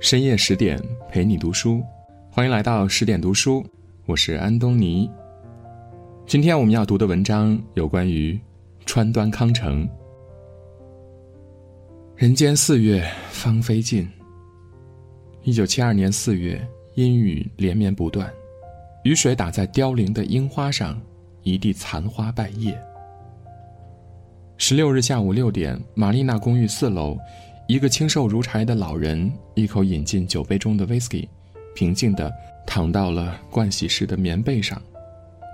深夜十点陪你读书，欢迎来到十点读书，我是安东尼。今天我们要读的文章有关于川端康成。人间四月芳菲尽。一九七二年四月，阴雨连绵不断，雨水打在凋零的樱花上，一地残花败叶。十六日下午六点，玛丽娜公寓四楼，一个清瘦如柴的老人一口饮尽酒杯中的威士忌，平静地躺到了盥洗室的棉被上，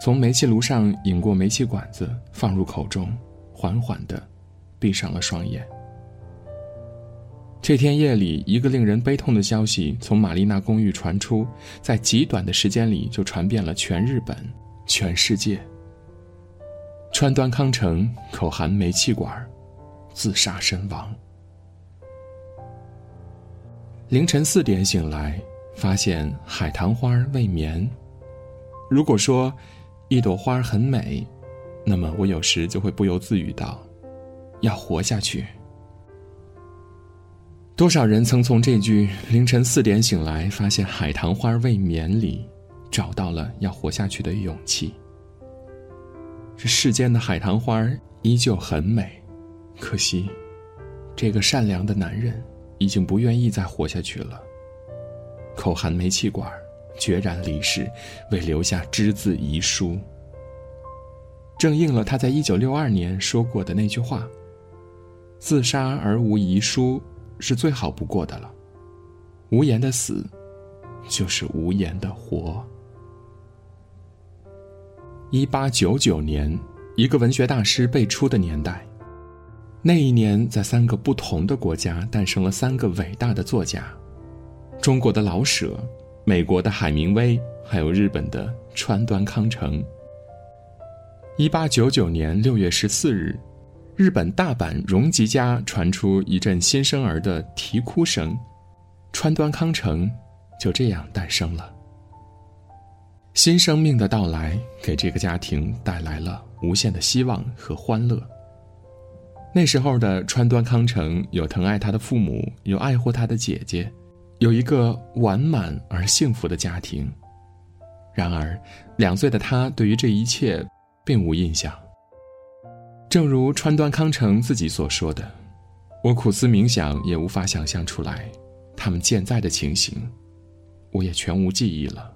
从煤气炉上引过煤气管子放入口中，缓缓地闭上了双眼。这天夜里，一个令人悲痛的消息从玛丽娜公寓传出，在极短的时间里就传遍了全日本、全世界。川端康成口含煤气管，自杀身亡。凌晨四点醒来，发现海棠花未眠。如果说一朵花很美，那么我有时就会不由自语道：“要活下去。”多少人曾从这句“凌晨四点醒来，发现海棠花未眠”里，找到了要活下去的勇气。这世间的海棠花依旧很美，可惜，这个善良的男人已经不愿意再活下去了。口含煤气管，决然离世，未留下只字遗书。正应了他在一九六二年说过的那句话：“自杀而无遗书，是最好不过的了。无言的死，就是无言的活。”一八九九年，一个文学大师辈出的年代。那一年，在三个不同的国家诞生了三个伟大的作家：中国的老舍，美国的海明威，还有日本的川端康成。一八九九年六月十四日，日本大阪荣吉家传出一阵新生儿的啼哭声，川端康成就这样诞生了。新生命的到来给这个家庭带来了无限的希望和欢乐。那时候的川端康成有疼爱他的父母，有爱护他的姐姐，有一个完满而幸福的家庭。然而，两岁的他对于这一切并无印象。正如川端康成自己所说的：“我苦思冥想也无法想象出来，他们健在的情形，我也全无记忆了。”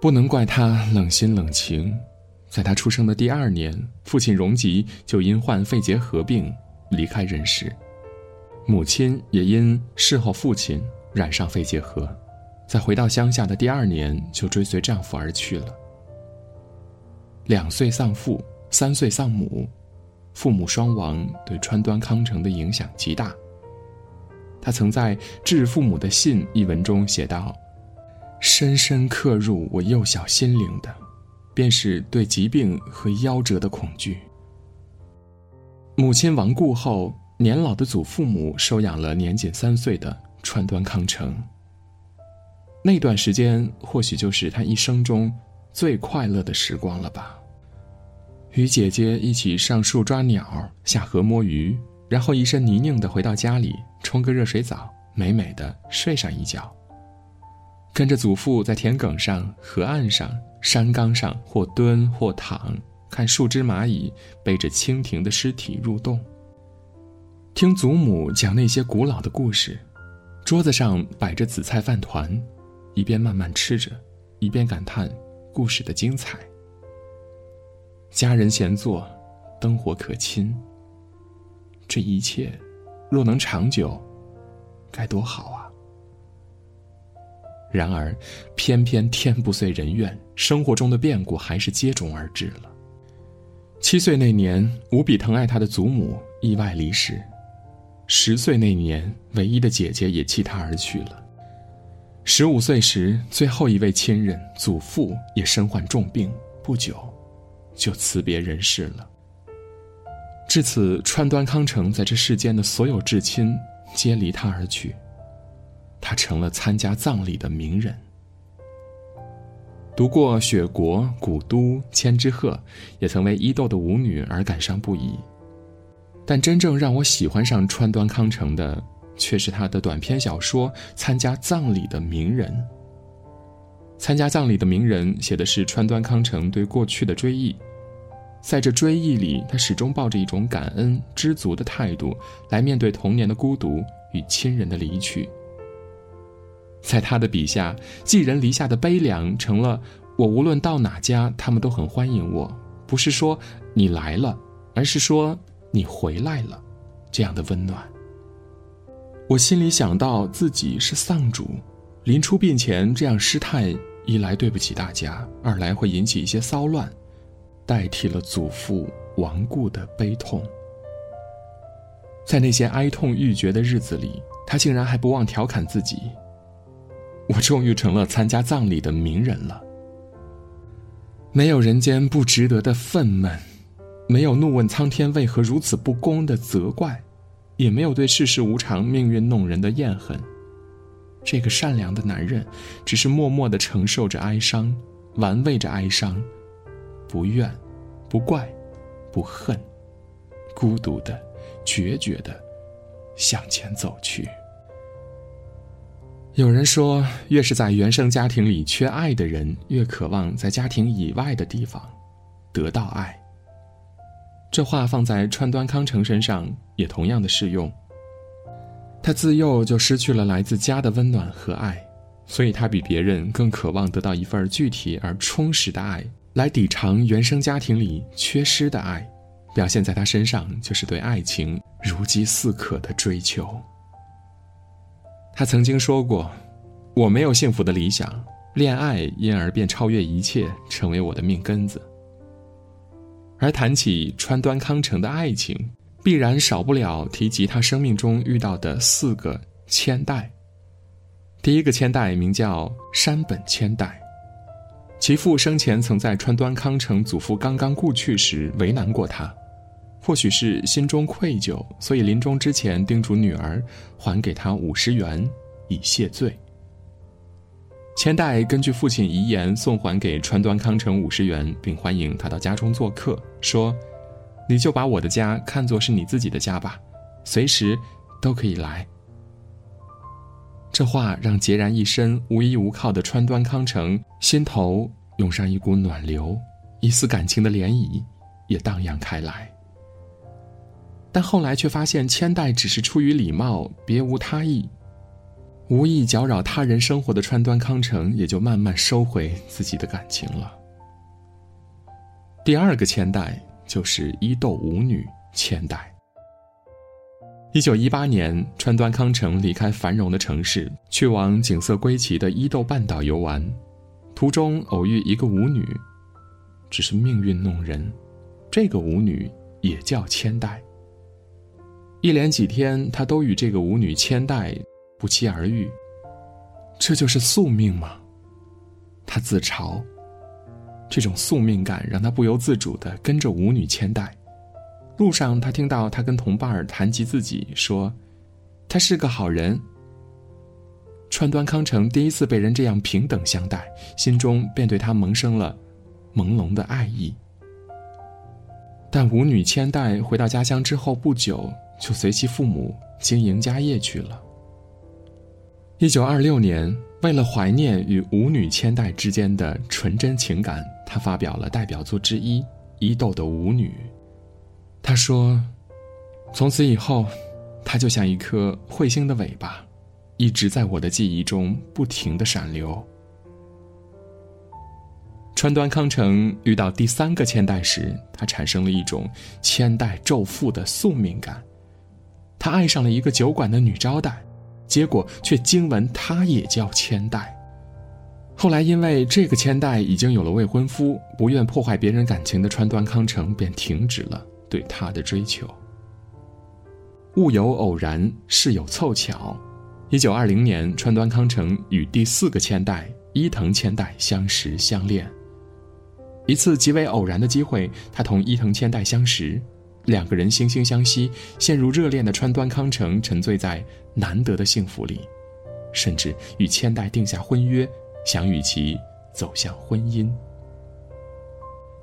不能怪他冷心冷情，在他出生的第二年，父亲荣吉就因患肺结核病离开人世，母亲也因侍候父亲染上肺结核，在回到乡下的第二年就追随丈夫而去了。两岁丧父，三岁丧母，父母双亡对川端康成的影响极大。他曾在致父母的信一文中写道。深深刻入我幼小心灵的，便是对疾病和夭折的恐惧。母亲亡故后，年老的祖父母收养了年仅三岁的川端康成。那段时间或许就是他一生中最快乐的时光了吧。与姐姐一起上树抓鸟，下河摸鱼，然后一身泥泞的回到家里，冲个热水澡，美美的睡上一觉。跟着祖父在田埂上、河岸上、山岗上或蹲或躺，看树枝蚂蚁背着蜻蜓的尸体入洞。听祖母讲那些古老的故事，桌子上摆着紫菜饭团，一边慢慢吃着，一边感叹故事的精彩。家人闲坐，灯火可亲。这一切，若能长久，该多好啊！然而，偏偏天不遂人愿，生活中的变故还是接踵而至了。七岁那年，无比疼爱他的祖母意外离世；十岁那年，唯一的姐姐也弃他而去了；十五岁时，最后一位亲人祖父也身患重病，不久，就辞别人世了。至此，川端康成在这世间的所有至亲，皆离他而去。成了参加葬礼的名人。读过《雪国》《古都》《千之鹤》，也曾为伊豆的舞女而感伤不已。但真正让我喜欢上川端康成的，却是他的短篇小说《参加葬礼的名人》。参加葬礼的名人写的是川端康成对过去的追忆，在这追忆里，他始终抱着一种感恩、知足的态度来面对童年的孤独与亲人的离去。在他的笔下，寄人篱下的悲凉成了我无论到哪家，他们都很欢迎我，不是说你来了，而是说你回来了，这样的温暖。我心里想到自己是丧主，临出殡前这样失态。一来对不起大家，二来会引起一些骚乱，代替了祖父亡故的悲痛。在那些哀痛欲绝的日子里，他竟然还不忘调侃自己：“我终于成了参加葬礼的名人了。”没有人间不值得的愤懑，没有怒问苍天为何如此不公的责怪，也没有对世事无常、命运弄人的厌恨。这个善良的男人，只是默默的承受着哀伤，玩味着哀伤，不怨，不怪，不恨，孤独的、决绝的向前走去。有人说，越是在原生家庭里缺爱的人，越渴望在家庭以外的地方得到爱。这话放在川端康成身上，也同样的适用。他自幼就失去了来自家的温暖和爱，所以他比别人更渴望得到一份具体而充实的爱，来抵偿原生家庭里缺失的爱。表现在他身上就是对爱情如饥似渴的追求。他曾经说过：“我没有幸福的理想，恋爱因而便超越一切，成为我的命根子。”而谈起川端康成的爱情。必然少不了提及他生命中遇到的四个千代。第一个千代名叫山本千代，其父生前曾在川端康成祖父刚刚故去时为难过他，或许是心中愧疚，所以临终之前叮嘱女儿还给他五十元以谢罪。千代根据父亲遗言送还给川端康成五十元，并欢迎他到家中做客，说。你就把我的家看作是你自己的家吧，随时都可以来。这话让孑然一身、无依无靠的川端康成心头涌上一股暖流，一丝感情的涟漪也荡漾开来。但后来却发现千代只是出于礼貌，别无他意，无意搅扰他人生活的川端康成也就慢慢收回自己的感情了。第二个千代。就是伊豆舞女千代。一九一八年，川端康成离开繁荣的城市，去往景色归奇的伊豆半岛游玩，途中偶遇一个舞女，只是命运弄人，这个舞女也叫千代。一连几天，他都与这个舞女千代不期而遇，这就是宿命吗？他自嘲。这种宿命感让他不由自主地跟着舞女千代。路上，他听到他跟同伴儿谈及自己，说：“他是个好人。”川端康成第一次被人这样平等相待，心中便对他萌生了朦胧的爱意。但舞女千代回到家乡之后不久，就随其父母经营家业去了。一九二六年，为了怀念与舞女千代之间的纯真情感，他发表了代表作之一《伊豆的舞女》。他说：“从此以后，她就像一颗彗星的尾巴，一直在我的记忆中不停的闪流。”川端康成遇到第三个千代时，他产生了一种千代咒父的宿命感，他爱上了一个酒馆的女招待。结果却惊闻她也叫千代。后来因为这个千代已经有了未婚夫，不愿破坏别人感情的川端康成便停止了对她的追求。物有偶然，事有凑巧。一九二零年，川端康成与第四个千代伊藤千代相识相恋。一次极为偶然的机会，他同伊藤千代相识。两个人惺惺相惜，陷入热恋的川端康成沉醉在难得的幸福里，甚至与千代定下婚约，想与其走向婚姻，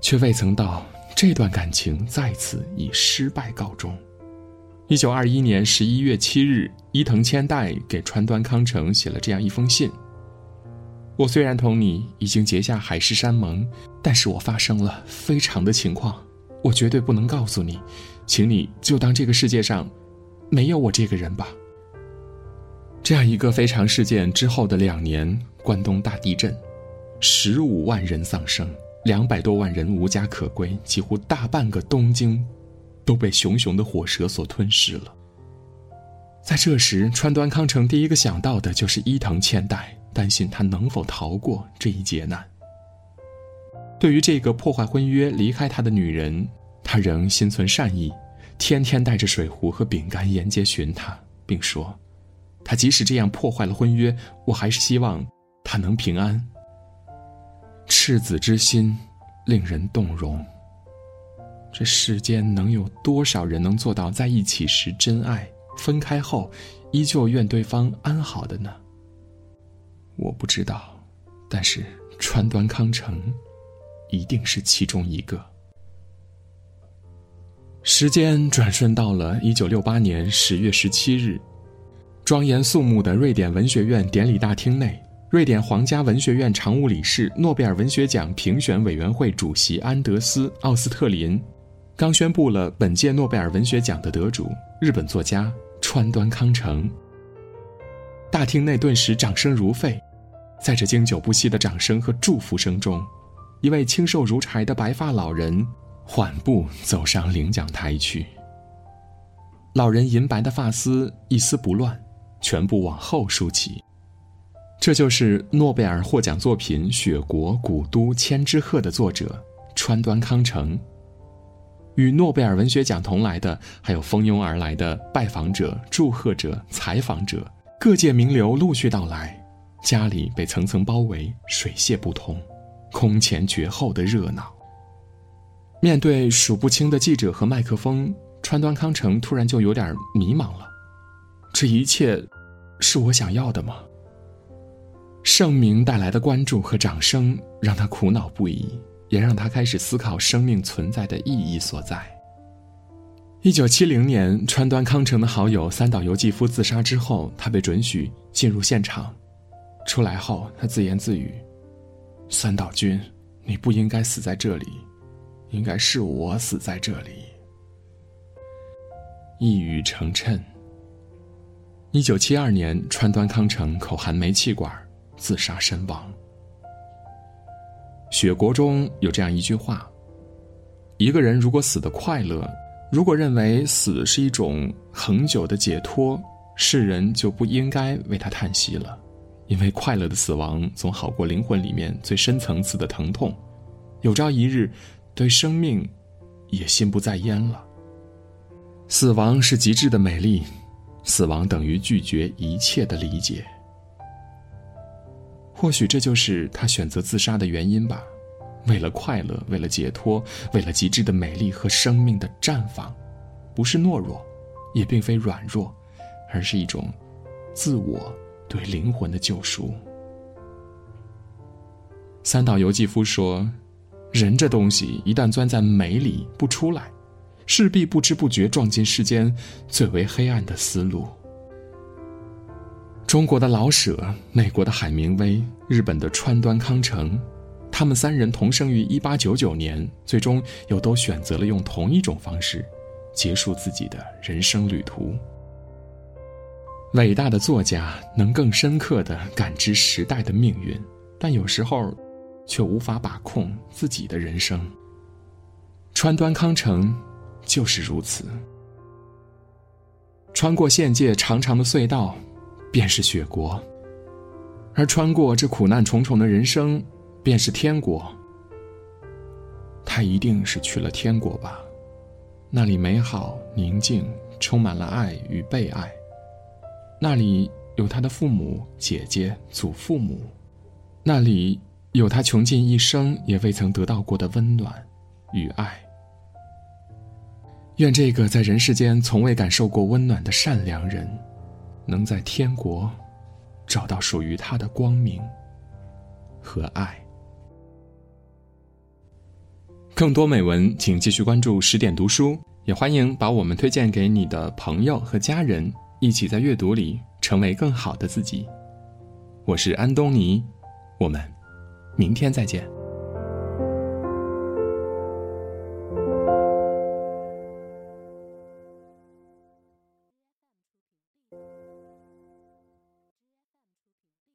却未曾到这段感情再次以失败告终。一九二一年十一月七日，伊藤千代给川端康成写了这样一封信：“我虽然同你已经结下海誓山盟，但是我发生了非常的情况，我绝对不能告诉你，请你就当这个世界上没有我这个人吧。”这样一个非常事件之后的两年，关东大地震，十五万人丧生，两百多万人无家可归，几乎大半个东京。都被熊熊的火舌所吞噬了。在这时，川端康成第一个想到的就是伊藤千代，担心他能否逃过这一劫难。对于这个破坏婚约、离开他的女人，他仍心存善意，天天带着水壶和饼干沿街寻她，并说：“他即使这样破坏了婚约，我还是希望他能平安。”赤子之心，令人动容。这世间能有多少人能做到在一起时真爱，分开后依旧愿对方安好的呢？我不知道，但是川端康成一定是其中一个。时间转瞬到了一九六八年十月十七日，庄严肃穆的瑞典文学院典礼大厅内，瑞典皇家文学院常务理事、诺贝尔文学奖评选委员会主席安德斯·奥斯特林。刚宣布了本届诺贝尔文学奖的得主，日本作家川端康成。大厅内顿时掌声如沸，在这经久不息的掌声和祝福声中，一位清瘦如柴的白发老人缓步走上领奖台去。老人银白的发丝一丝不乱，全部往后梳起。这就是诺贝尔获奖作品《雪国古都千之鹤》的作者川端康成。与诺贝尔文学奖同来的，还有蜂拥而来的拜访者、祝贺者、采访者，各界名流陆续到来，家里被层层包围，水泄不通，空前绝后的热闹。面对数不清的记者和麦克风，川端康成突然就有点迷茫了：这一切，是我想要的吗？盛名带来的关注和掌声，让他苦恼不已。也让他开始思考生命存在的意义所在。一九七零年，川端康成的好友三岛由纪夫自杀之后，他被准许进入现场。出来后，他自言自语：“三岛君，你不应该死在这里，应该是我死在这里。”一语成谶。一九七二年，川端康成口含煤气管自杀身亡。雪国中有这样一句话：一个人如果死的快乐，如果认为死是一种恒久的解脱，世人就不应该为他叹息了，因为快乐的死亡总好过灵魂里面最深层次的疼痛。有朝一日，对生命也心不在焉了。死亡是极致的美丽，死亡等于拒绝一切的理解。或许这就是他选择自杀的原因吧，为了快乐，为了解脱，为了极致的美丽和生命的绽放，不是懦弱，也并非软弱，而是一种自我对灵魂的救赎。三岛由纪夫说：“人这东西一旦钻在美里不出来，势必不知不觉撞进世间最为黑暗的思路。”中国的老舍，美国的海明威，日本的川端康成，他们三人同生于一八九九年，最终又都选择了用同一种方式结束自己的人生旅途。伟大的作家能更深刻地感知时代的命运，但有时候却无法把控自己的人生。川端康成就是如此，穿过县界长长的隧道。便是雪国，而穿过这苦难重重的人生，便是天国。他一定是去了天国吧？那里美好宁静，充满了爱与被爱。那里有他的父母、姐姐、祖父母，那里有他穷尽一生也未曾得到过的温暖与爱。愿这个在人世间从未感受过温暖的善良人。能在天国找到属于他的光明和爱。更多美文，请继续关注十点读书。也欢迎把我们推荐给你的朋友和家人，一起在阅读里成为更好的自己。我是安东尼，我们明天再见。